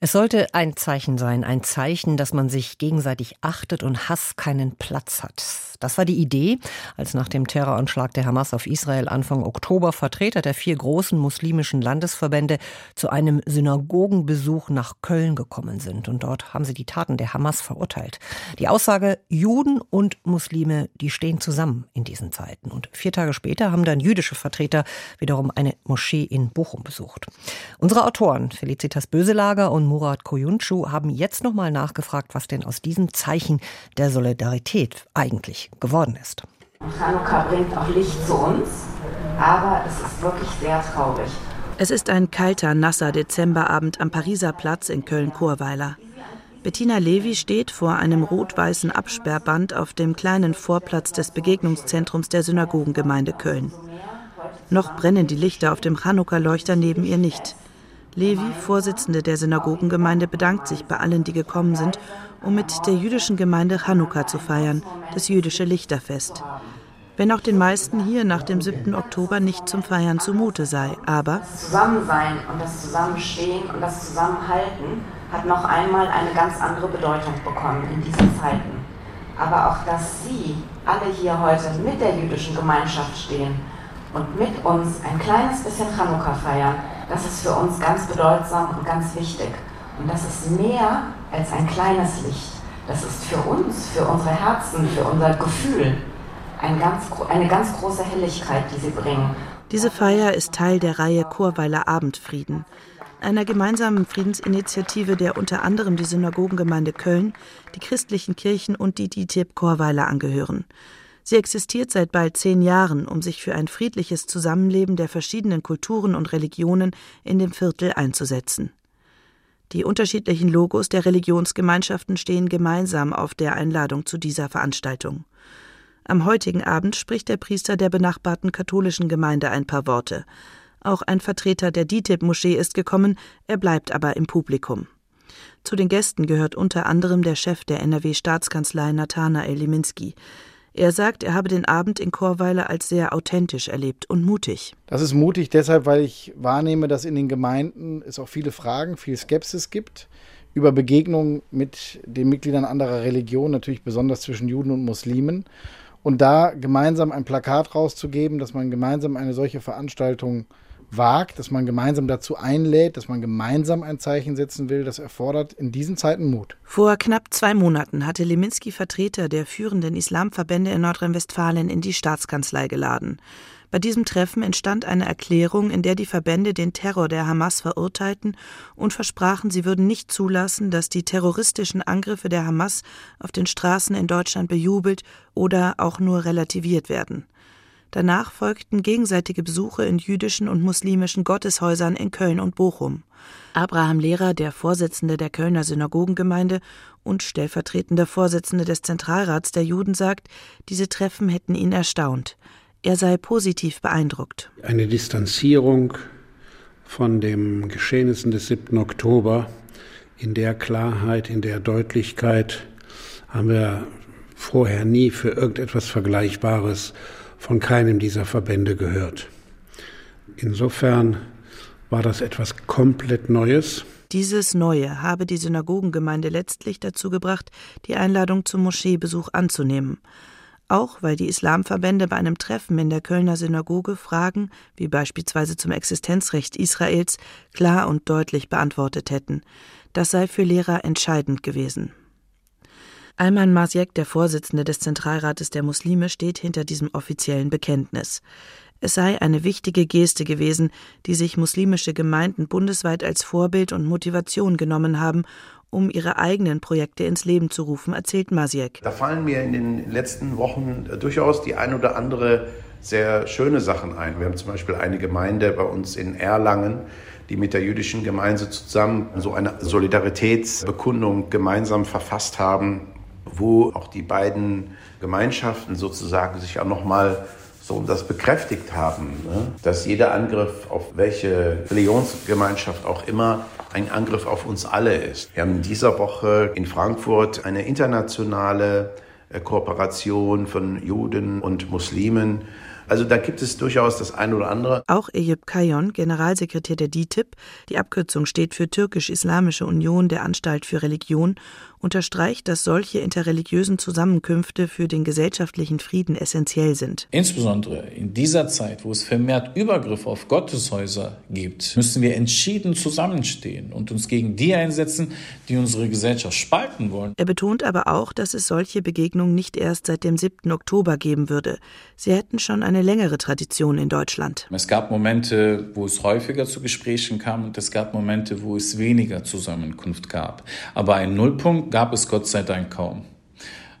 es sollte ein Zeichen sein, ein Zeichen, dass man sich gegenseitig achtet und Hass keinen Platz hat. Das war die Idee, als nach dem Terroranschlag der Hamas auf Israel Anfang Oktober Vertreter der vier großen muslimischen Landesverbände zu einem Synagogenbesuch nach Köln gekommen sind. Und dort haben sie die Taten der Hamas verurteilt. Die Aussage, Juden und Muslime, die stehen zusammen in diesen Zeiten. Und vier Tage später haben dann jüdische Vertreter wiederum eine Moschee in Bochum besucht. Unsere Autoren Felicitas Böselager und Murat Koyuncu haben jetzt nochmal nachgefragt, was denn aus diesem Zeichen der Solidarität eigentlich geworden ist. Chanukka bringt auch Licht zu uns, aber es ist wirklich sehr traurig. Es ist ein kalter, nasser Dezemberabend am Pariser Platz in Köln-Chorweiler. Bettina Levi steht vor einem rot-weißen Absperrband auf dem kleinen Vorplatz des Begegnungszentrums der Synagogengemeinde Köln. Noch brennen die Lichter auf dem Chanukka-Leuchter neben ihr nicht. Levi, Vorsitzende der Synagogengemeinde, bedankt sich bei allen, die gekommen sind, um mit der jüdischen Gemeinde Chanukka zu feiern, das jüdische Lichterfest. Wenn auch den meisten hier nach dem 7. Oktober nicht zum Feiern zumute sei, aber das Zusammensein und das Zusammenstehen und das Zusammenhalten hat noch einmal eine ganz andere Bedeutung bekommen in diesen Zeiten. Aber auch, dass Sie alle hier heute mit der jüdischen Gemeinschaft stehen und mit uns ein kleines bisschen Chanukka feiern, das ist für uns ganz bedeutsam und ganz wichtig. Und das ist mehr als ein kleines Licht. Das ist für uns, für unsere Herzen, für unser Gefühl ein ganz, eine ganz große Helligkeit, die sie bringen. Diese Feier ist Teil der Reihe Chorweiler Abendfrieden, einer gemeinsamen Friedensinitiative, der unter anderem die Synagogengemeinde Köln, die christlichen Kirchen und die DITIB Chorweiler angehören. Sie existiert seit bald zehn Jahren, um sich für ein friedliches Zusammenleben der verschiedenen Kulturen und Religionen in dem Viertel einzusetzen. Die unterschiedlichen Logos der Religionsgemeinschaften stehen gemeinsam auf der Einladung zu dieser Veranstaltung. Am heutigen Abend spricht der Priester der benachbarten katholischen Gemeinde ein paar Worte. Auch ein Vertreter der DITIB-Moschee ist gekommen, er bleibt aber im Publikum. Zu den Gästen gehört unter anderem der Chef der NRW-Staatskanzlei Nathanael Liminski. Er sagt, er habe den Abend in Chorweiler als sehr authentisch erlebt und mutig. Das ist mutig deshalb, weil ich wahrnehme, dass in den Gemeinden es auch viele Fragen, viel Skepsis gibt über Begegnungen mit den Mitgliedern anderer Religionen, natürlich besonders zwischen Juden und Muslimen. Und da gemeinsam ein Plakat rauszugeben, dass man gemeinsam eine solche Veranstaltung wagt, dass man gemeinsam dazu einlädt, dass man gemeinsam ein Zeichen setzen will, das erfordert in diesen Zeiten Mut. Vor knapp zwei Monaten hatte Leminski Vertreter der führenden Islamverbände in Nordrhein-Westfalen in die Staatskanzlei geladen. Bei diesem Treffen entstand eine Erklärung, in der die Verbände den Terror der Hamas verurteilten und versprachen, sie würden nicht zulassen, dass die terroristischen Angriffe der Hamas auf den Straßen in Deutschland bejubelt oder auch nur relativiert werden. Danach folgten gegenseitige Besuche in jüdischen und muslimischen Gotteshäusern in Köln und Bochum. Abraham Lehrer, der Vorsitzende der Kölner Synagogengemeinde und stellvertretender Vorsitzende des Zentralrats der Juden, sagt, diese Treffen hätten ihn erstaunt. Er sei positiv beeindruckt. Eine Distanzierung von den Geschehnissen des 7. Oktober in der Klarheit, in der Deutlichkeit haben wir vorher nie für irgendetwas Vergleichbares von keinem dieser Verbände gehört. Insofern war das etwas komplett Neues. Dieses Neue habe die Synagogengemeinde letztlich dazu gebracht, die Einladung zum Moscheebesuch anzunehmen. Auch weil die Islamverbände bei einem Treffen in der Kölner Synagoge Fragen, wie beispielsweise zum Existenzrecht Israels, klar und deutlich beantwortet hätten. Das sei für Lehrer entscheidend gewesen. Ayman Masiek, der Vorsitzende des Zentralrates der Muslime, steht hinter diesem offiziellen Bekenntnis. Es sei eine wichtige Geste gewesen, die sich muslimische Gemeinden bundesweit als Vorbild und Motivation genommen haben, um ihre eigenen Projekte ins Leben zu rufen, erzählt Masiek. Da fallen mir in den letzten Wochen durchaus die ein oder andere sehr schöne Sachen ein. Wir haben zum Beispiel eine Gemeinde bei uns in Erlangen, die mit der jüdischen Gemeinde zusammen so eine Solidaritätsbekundung gemeinsam verfasst haben, wo auch die beiden Gemeinschaften sozusagen sich auch nochmal so das bekräftigt haben, ne? dass jeder Angriff auf welche Religionsgemeinschaft auch immer ein Angriff auf uns alle ist. Wir haben in dieser Woche in Frankfurt eine internationale äh, Kooperation von Juden und Muslimen Also da gibt es durchaus das eine oder andere. Auch Eyüp Kayon, Generalsekretär der DITIB, die Abkürzung steht für Türkisch-Islamische Union der Anstalt für Religion, unterstreicht, dass solche interreligiösen Zusammenkünfte für den gesellschaftlichen Frieden essentiell sind. Insbesondere in dieser Zeit, wo es vermehrt Übergriffe auf Gotteshäuser gibt, müssen wir entschieden zusammenstehen und uns gegen die einsetzen, die unsere Gesellschaft spalten wollen. Er betont aber auch, dass es solche Begegnungen nicht erst seit dem 7. Oktober geben würde. Sie hätten schon eine längere Tradition in Deutschland. Es gab Momente, wo es häufiger zu Gesprächen kam und es gab Momente, wo es weniger Zusammenkunft gab. Aber ein Nullpunkt gab es Gott sei Dank kaum.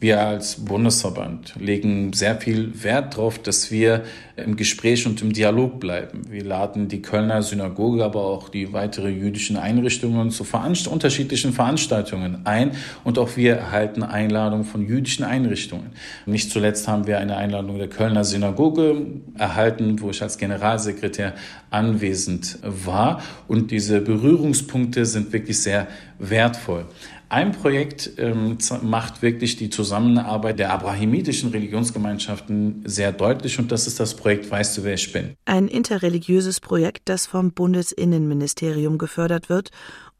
Wir als Bundesverband legen sehr viel Wert darauf, dass wir im Gespräch und im Dialog bleiben. Wir laden die Kölner Synagoge, aber auch die weiteren jüdischen Einrichtungen zu veranst unterschiedlichen Veranstaltungen ein und auch wir erhalten Einladungen von jüdischen Einrichtungen. Nicht zuletzt haben wir eine Einladung der Kölner Synagoge erhalten, wo ich als Generalsekretär anwesend war und diese Berührungspunkte sind wirklich sehr wertvoll. Ein Projekt ähm, macht wirklich die Zusammenarbeit der abrahamitischen Religionsgemeinschaften sehr deutlich und das ist das Projekt Weißt du, wer ich bin? Ein interreligiöses Projekt, das vom Bundesinnenministerium gefördert wird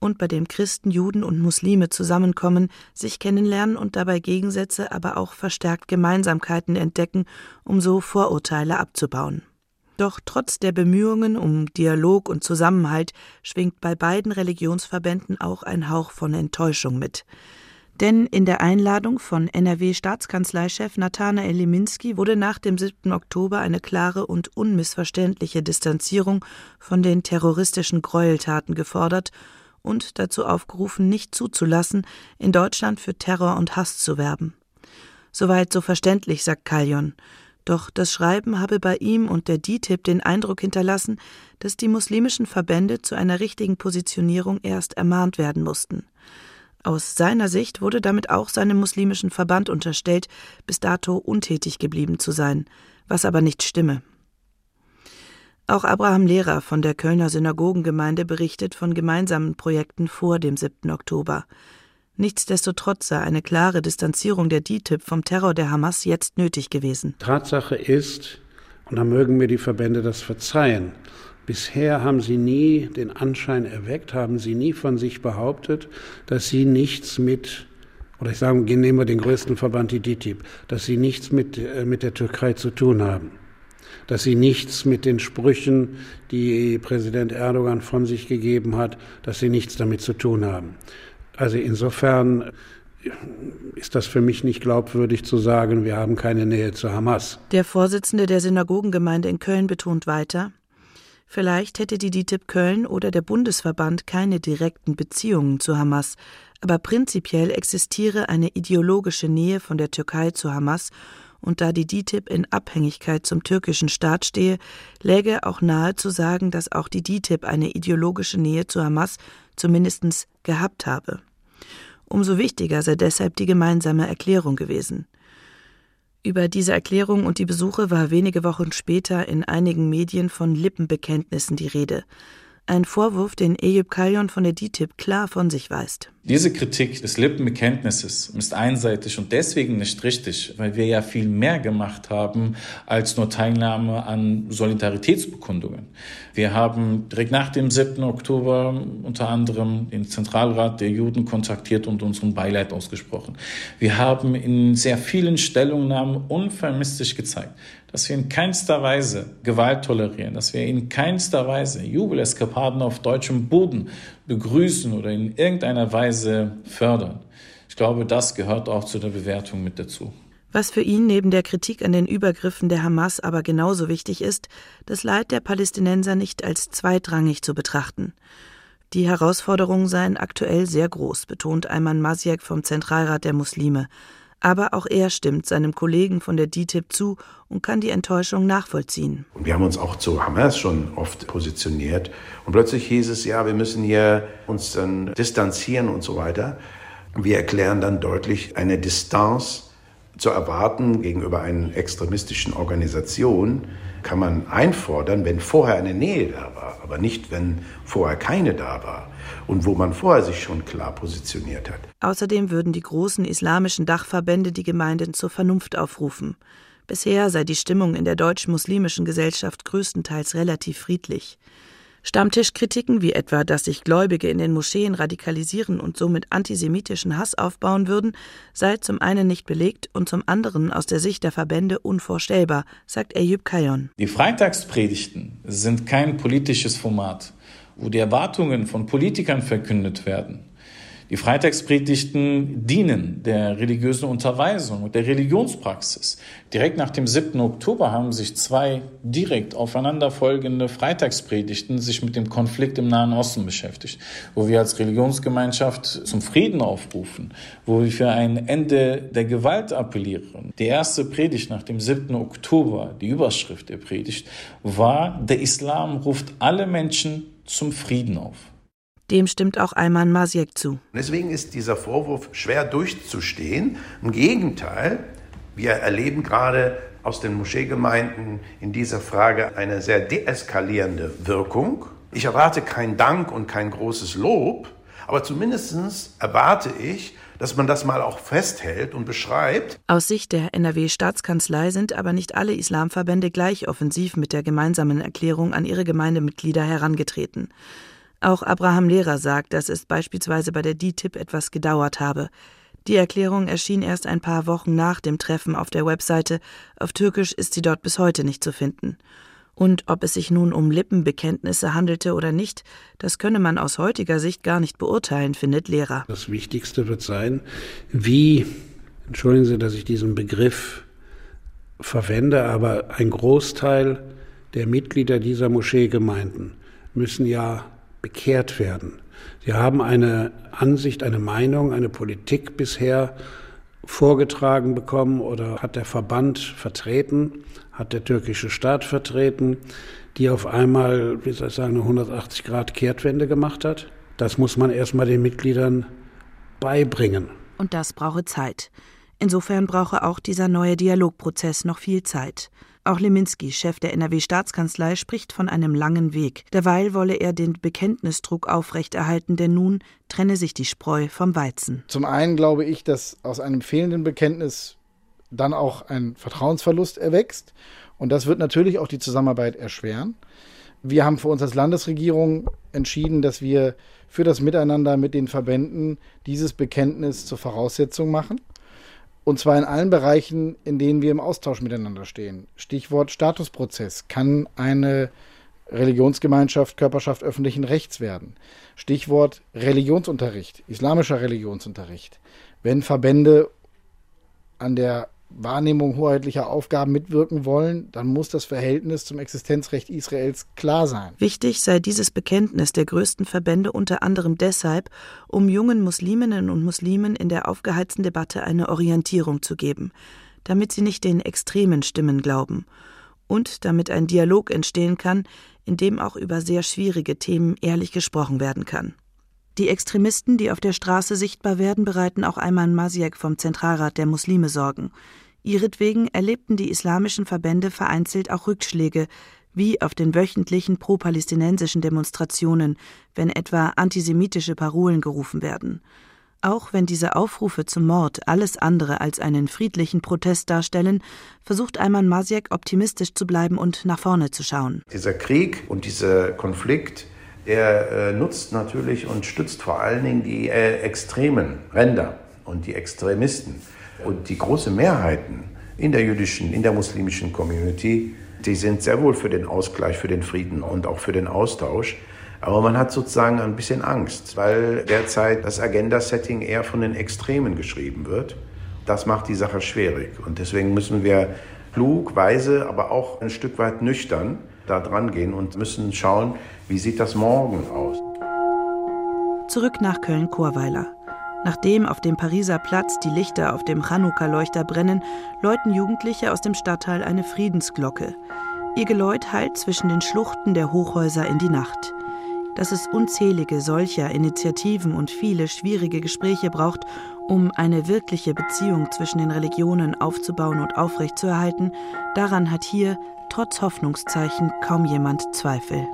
und bei dem Christen, Juden und Muslime zusammenkommen, sich kennenlernen und dabei Gegensätze, aber auch verstärkt Gemeinsamkeiten entdecken, um so Vorurteile abzubauen. Doch trotz der Bemühungen um Dialog und Zusammenhalt schwingt bei beiden Religionsverbänden auch ein Hauch von Enttäuschung mit. Denn in der Einladung von NRW-Staatskanzleichef Nathanael Liminski wurde nach dem 7. Oktober eine klare und unmissverständliche Distanzierung von den terroristischen Gräueltaten gefordert und dazu aufgerufen, nicht zuzulassen, in Deutschland für Terror und Hass zu werben. Soweit so verständlich, sagt Kaljon. Doch das Schreiben habe bei ihm und der DITIB den Eindruck hinterlassen, dass die muslimischen Verbände zu einer richtigen Positionierung erst ermahnt werden mussten. Aus seiner Sicht wurde damit auch seinem muslimischen Verband unterstellt, bis dato untätig geblieben zu sein, was aber nicht stimme. Auch Abraham Lehrer von der Kölner Synagogengemeinde berichtet von gemeinsamen Projekten vor dem 7. Oktober. Nichtsdestotrotz sei eine klare Distanzierung der DITIB vom Terror der Hamas jetzt nötig gewesen. Tatsache ist, und da mögen mir die Verbände das verzeihen, bisher haben sie nie den Anschein erweckt, haben sie nie von sich behauptet, dass sie nichts mit oder ich sage, nehmen wir den größten Verband, die DITIB, dass sie nichts mit, äh, mit der Türkei zu tun haben. Dass sie nichts mit den Sprüchen, die Präsident Erdogan von sich gegeben hat, dass sie nichts damit zu tun haben. Also insofern ist das für mich nicht glaubwürdig zu sagen, wir haben keine Nähe zu Hamas. Der Vorsitzende der Synagogengemeinde in Köln betont weiter, vielleicht hätte die DITIB Köln oder der Bundesverband keine direkten Beziehungen zu Hamas, aber prinzipiell existiere eine ideologische Nähe von der Türkei zu Hamas und da die DITIB in Abhängigkeit zum türkischen Staat stehe, läge auch nahe zu sagen, dass auch die DITIB eine ideologische Nähe zu Hamas zumindest gehabt habe. Umso wichtiger sei deshalb die gemeinsame Erklärung gewesen. Über diese Erklärung und die Besuche war wenige Wochen später in einigen Medien von Lippenbekenntnissen die Rede. Ein Vorwurf, den Eyüp Kalyon von der DITIB klar von sich weist. Diese Kritik des Lippenbekenntnisses ist einseitig und deswegen nicht richtig, weil wir ja viel mehr gemacht haben als nur Teilnahme an Solidaritätsbekundungen. Wir haben direkt nach dem 7. Oktober unter anderem den Zentralrat der Juden kontaktiert und unseren Beileid ausgesprochen. Wir haben in sehr vielen Stellungnahmen unvermisslich gezeigt, dass wir in keinster Weise Gewalt tolerieren, dass wir in keinster Weise Jubeleskapaden auf deutschem Boden begrüßen oder in irgendeiner Weise fördern. Ich glaube, das gehört auch zu der Bewertung mit dazu. Was für ihn neben der Kritik an den Übergriffen der Hamas aber genauso wichtig ist, das Leid der Palästinenser nicht als zweitrangig zu betrachten. Die Herausforderungen seien aktuell sehr groß, betont Ayman Masiek vom Zentralrat der Muslime. Aber auch er stimmt seinem Kollegen von der DTIP zu und kann die Enttäuschung nachvollziehen. wir haben uns auch zu Hamas schon oft positioniert. Und plötzlich hieß es, ja, wir müssen hier uns dann distanzieren und so weiter. Wir erklären dann deutlich eine Distanz zu erwarten gegenüber einer extremistischen Organisation kann man einfordern, wenn vorher eine Nähe da war, aber nicht, wenn vorher keine da war und wo man vorher sich schon klar positioniert hat. Außerdem würden die großen islamischen Dachverbände die Gemeinden zur Vernunft aufrufen. Bisher sei die Stimmung in der deutsch-muslimischen Gesellschaft größtenteils relativ friedlich. Stammtischkritiken wie etwa, dass sich Gläubige in den Moscheen radikalisieren und somit antisemitischen Hass aufbauen würden, sei zum einen nicht belegt und zum anderen aus der Sicht der Verbände unvorstellbar, sagt Eyüp Kayon. Die Freitagspredigten sind kein politisches Format, wo die Erwartungen von Politikern verkündet werden. Die Freitagspredigten dienen der religiösen Unterweisung und der Religionspraxis. Direkt nach dem 7. Oktober haben sich zwei direkt aufeinanderfolgende Freitagspredigten sich mit dem Konflikt im Nahen Osten beschäftigt, wo wir als Religionsgemeinschaft zum Frieden aufrufen, wo wir für ein Ende der Gewalt appellieren. Die erste Predigt nach dem 7. Oktober, die Überschrift der Predigt, war, der Islam ruft alle Menschen zum Frieden auf. Dem stimmt auch Ayman Masiek zu. Deswegen ist dieser Vorwurf schwer durchzustehen. Im Gegenteil, wir erleben gerade aus den Moscheegemeinden in dieser Frage eine sehr deeskalierende Wirkung. Ich erwarte keinen Dank und kein großes Lob, aber zumindest erwarte ich, dass man das mal auch festhält und beschreibt. Aus Sicht der NRW-Staatskanzlei sind aber nicht alle Islamverbände gleich offensiv mit der gemeinsamen Erklärung an ihre Gemeindemitglieder herangetreten. Auch Abraham Lehrer sagt, dass es beispielsweise bei der DTIP etwas gedauert habe. Die Erklärung erschien erst ein paar Wochen nach dem Treffen auf der Webseite. Auf Türkisch ist sie dort bis heute nicht zu finden. Und ob es sich nun um Lippenbekenntnisse handelte oder nicht, das könne man aus heutiger Sicht gar nicht beurteilen, findet Lehrer. Das Wichtigste wird sein, wie, entschuldigen Sie, dass ich diesen Begriff verwende, aber ein Großteil der Mitglieder dieser Moscheegemeinden müssen ja bekehrt werden. Sie haben eine Ansicht, eine Meinung, eine Politik bisher vorgetragen bekommen oder hat der Verband vertreten, hat der türkische Staat vertreten, die auf einmal, wie soll ich sagen, eine 180 Grad Kehrtwende gemacht hat. Das muss man erstmal den Mitgliedern beibringen. Und das brauche Zeit. Insofern brauche auch dieser neue Dialogprozess noch viel Zeit. Auch Leminski, Chef der NRW-Staatskanzlei, spricht von einem langen Weg. Derweil wolle er den Bekenntnisdruck aufrechterhalten, denn nun trenne sich die Spreu vom Weizen. Zum einen glaube ich, dass aus einem fehlenden Bekenntnis dann auch ein Vertrauensverlust erwächst. Und das wird natürlich auch die Zusammenarbeit erschweren. Wir haben für uns als Landesregierung entschieden, dass wir für das Miteinander mit den Verbänden dieses Bekenntnis zur Voraussetzung machen. Und zwar in allen Bereichen, in denen wir im Austausch miteinander stehen. Stichwort Statusprozess. Kann eine Religionsgemeinschaft, Körperschaft öffentlichen Rechts werden? Stichwort Religionsunterricht, islamischer Religionsunterricht. Wenn Verbände an der Wahrnehmung hoheitlicher Aufgaben mitwirken wollen, dann muss das Verhältnis zum Existenzrecht Israels klar sein. Wichtig sei dieses Bekenntnis der größten Verbände unter anderem deshalb, um jungen Musliminnen und Muslimen in der aufgeheizten Debatte eine Orientierung zu geben, damit sie nicht den extremen Stimmen glauben und damit ein Dialog entstehen kann, in dem auch über sehr schwierige Themen ehrlich gesprochen werden kann. Die Extremisten, die auf der Straße sichtbar werden, bereiten auch Ayman Masiek vom Zentralrat der Muslime Sorgen. Ihretwegen erlebten die islamischen Verbände vereinzelt auch Rückschläge, wie auf den wöchentlichen pro-palästinensischen Demonstrationen, wenn etwa antisemitische Parolen gerufen werden. Auch wenn diese Aufrufe zum Mord alles andere als einen friedlichen Protest darstellen, versucht Ayman Masiek optimistisch zu bleiben und nach vorne zu schauen. Dieser Krieg und dieser Konflikt, der äh, nutzt natürlich und stützt vor allen Dingen die äh, extremen Ränder und die Extremisten. Und die große Mehrheiten in der jüdischen, in der muslimischen Community, die sind sehr wohl für den Ausgleich, für den Frieden und auch für den Austausch. Aber man hat sozusagen ein bisschen Angst, weil derzeit das Agenda-Setting eher von den Extremen geschrieben wird. Das macht die Sache schwierig. Und deswegen müssen wir klug, weise, aber auch ein Stück weit nüchtern da dran gehen und müssen schauen, wie sieht das morgen aus. Zurück nach Köln-Chorweiler. Nachdem auf dem Pariser Platz die Lichter auf dem Chanukka-Leuchter brennen, läuten Jugendliche aus dem Stadtteil eine Friedensglocke. Ihr Geläut hallt zwischen den Schluchten der Hochhäuser in die Nacht. Dass es unzählige solcher Initiativen und viele schwierige Gespräche braucht, um eine wirkliche Beziehung zwischen den Religionen aufzubauen und aufrechtzuerhalten, daran hat hier, trotz Hoffnungszeichen, kaum jemand Zweifel.